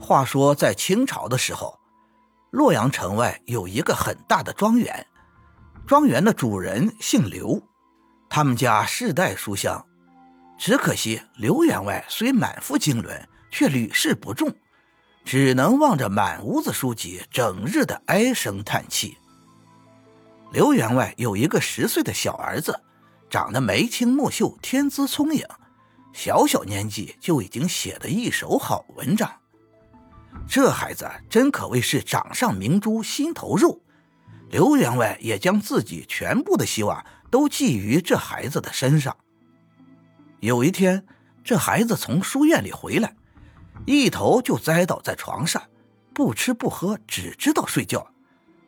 话说，在清朝的时候，洛阳城外有一个很大的庄园，庄园的主人姓刘，他们家世代书香。只可惜刘员外虽满腹经纶，却屡试不中，只能望着满屋子书籍，整日的唉声叹气。刘员外有一个十岁的小儿子，长得眉清目秀，天资聪颖，小小年纪就已经写得一手好文章。这孩子真可谓是掌上明珠心头肉，刘员外也将自己全部的希望都寄于这孩子的身上。有一天，这孩子从书院里回来，一头就栽倒在床上，不吃不喝，只知道睡觉。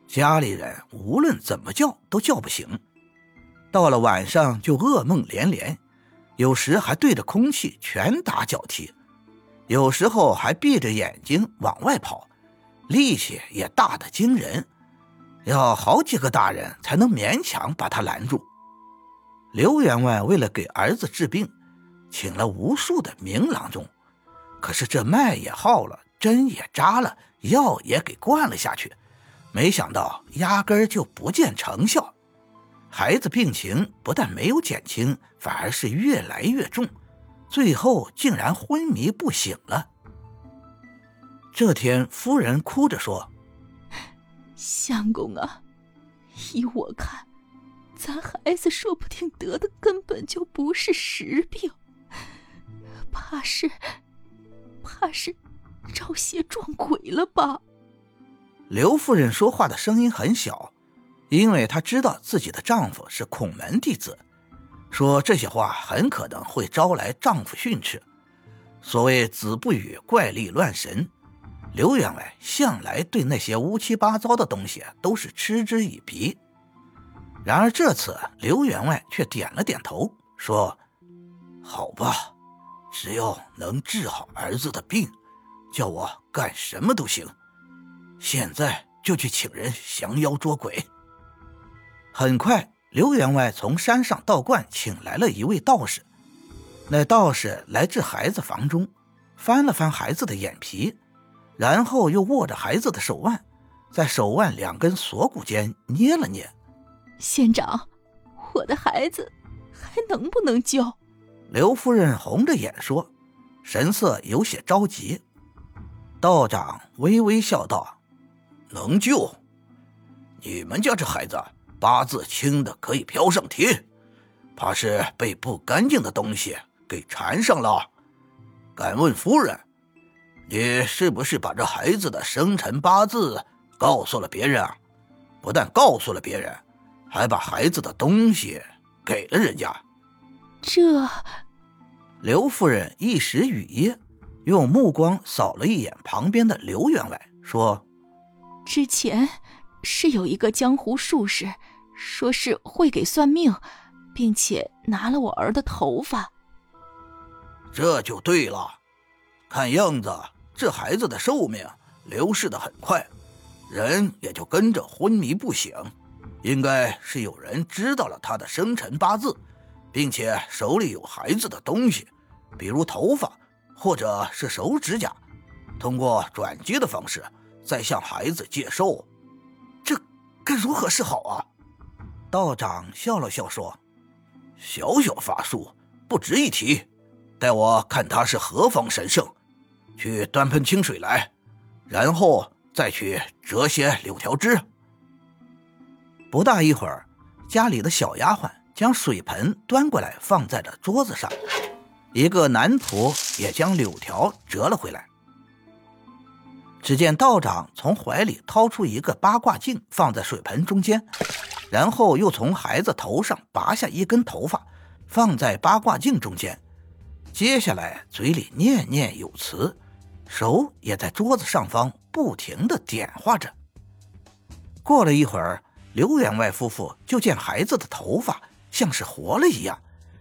家里人无论怎么叫都叫不醒，到了晚上就噩梦连连，有时还对着空气拳打脚踢，有时候还闭着眼睛往外跑，力气也大得惊人，要好几个大人才能勉强把他拦住。刘员外为了给儿子治病，请了无数的名郎中，可是这脉也耗了，针也扎了，药也给灌了下去。没想到压根儿就不见成效，孩子病情不但没有减轻，反而是越来越重，最后竟然昏迷不醒了。这天，夫人哭着说：“相公啊，依我看，咱孩子说不定得的根本就不是实病，怕是，怕是招邪撞鬼了吧？”刘夫人说话的声音很小，因为她知道自己的丈夫是孔门弟子，说这些话很可能会招来丈夫训斥。所谓“子不语怪力乱神”，刘员外向来对那些乌七八糟的东西都是嗤之以鼻。然而这次，刘员外却点了点头，说：“好吧，只要能治好儿子的病，叫我干什么都行。”现在就去请人降妖捉鬼。很快，刘员外从山上道观请来了一位道士。那道士来至孩子房中，翻了翻孩子的眼皮，然后又握着孩子的手腕，在手腕两根锁骨间捏了捏。县长，我的孩子还能不能救？刘夫人红着眼说，神色有些着急。道长微微笑道。能救？你们家这孩子八字轻的可以飘上天，怕是被不干净的东西给缠上了。敢问夫人，你是不是把这孩子的生辰八字告诉了别人啊？不但告诉了别人，还把孩子的东西给了人家。这，刘夫人一时语噎，用目光扫了一眼旁边的刘员外，说。之前是有一个江湖术士，说是会给算命，并且拿了我儿的头发。这就对了，看样子这孩子的寿命流逝的很快，人也就跟着昏迷不醒。应该是有人知道了他的生辰八字，并且手里有孩子的东西，比如头发或者是手指甲，通过转接的方式。再向孩子借寿，这该如何是好啊？道长笑了笑说：“小小法术不值一提，待我看他是何方神圣，去端盆清水来，然后再去折些柳条枝。”不大一会儿，家里的小丫鬟将水盆端过来，放在了桌子上，一个男仆也将柳条折了回来。只见道长从怀里掏出一个八卦镜，放在水盆中间，然后又从孩子头上拔下一根头发，放在八卦镜中间。接下来嘴里念念有词，手也在桌子上方不停地点画着。过了一会儿，刘员外夫妇就见孩子的头发像是活了一样，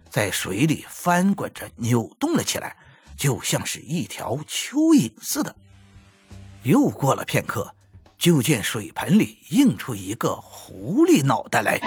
在水里翻滚着扭动了起来，就像是一条蚯蚓似的。又过了片刻，就见水盆里映出一个狐狸脑袋来。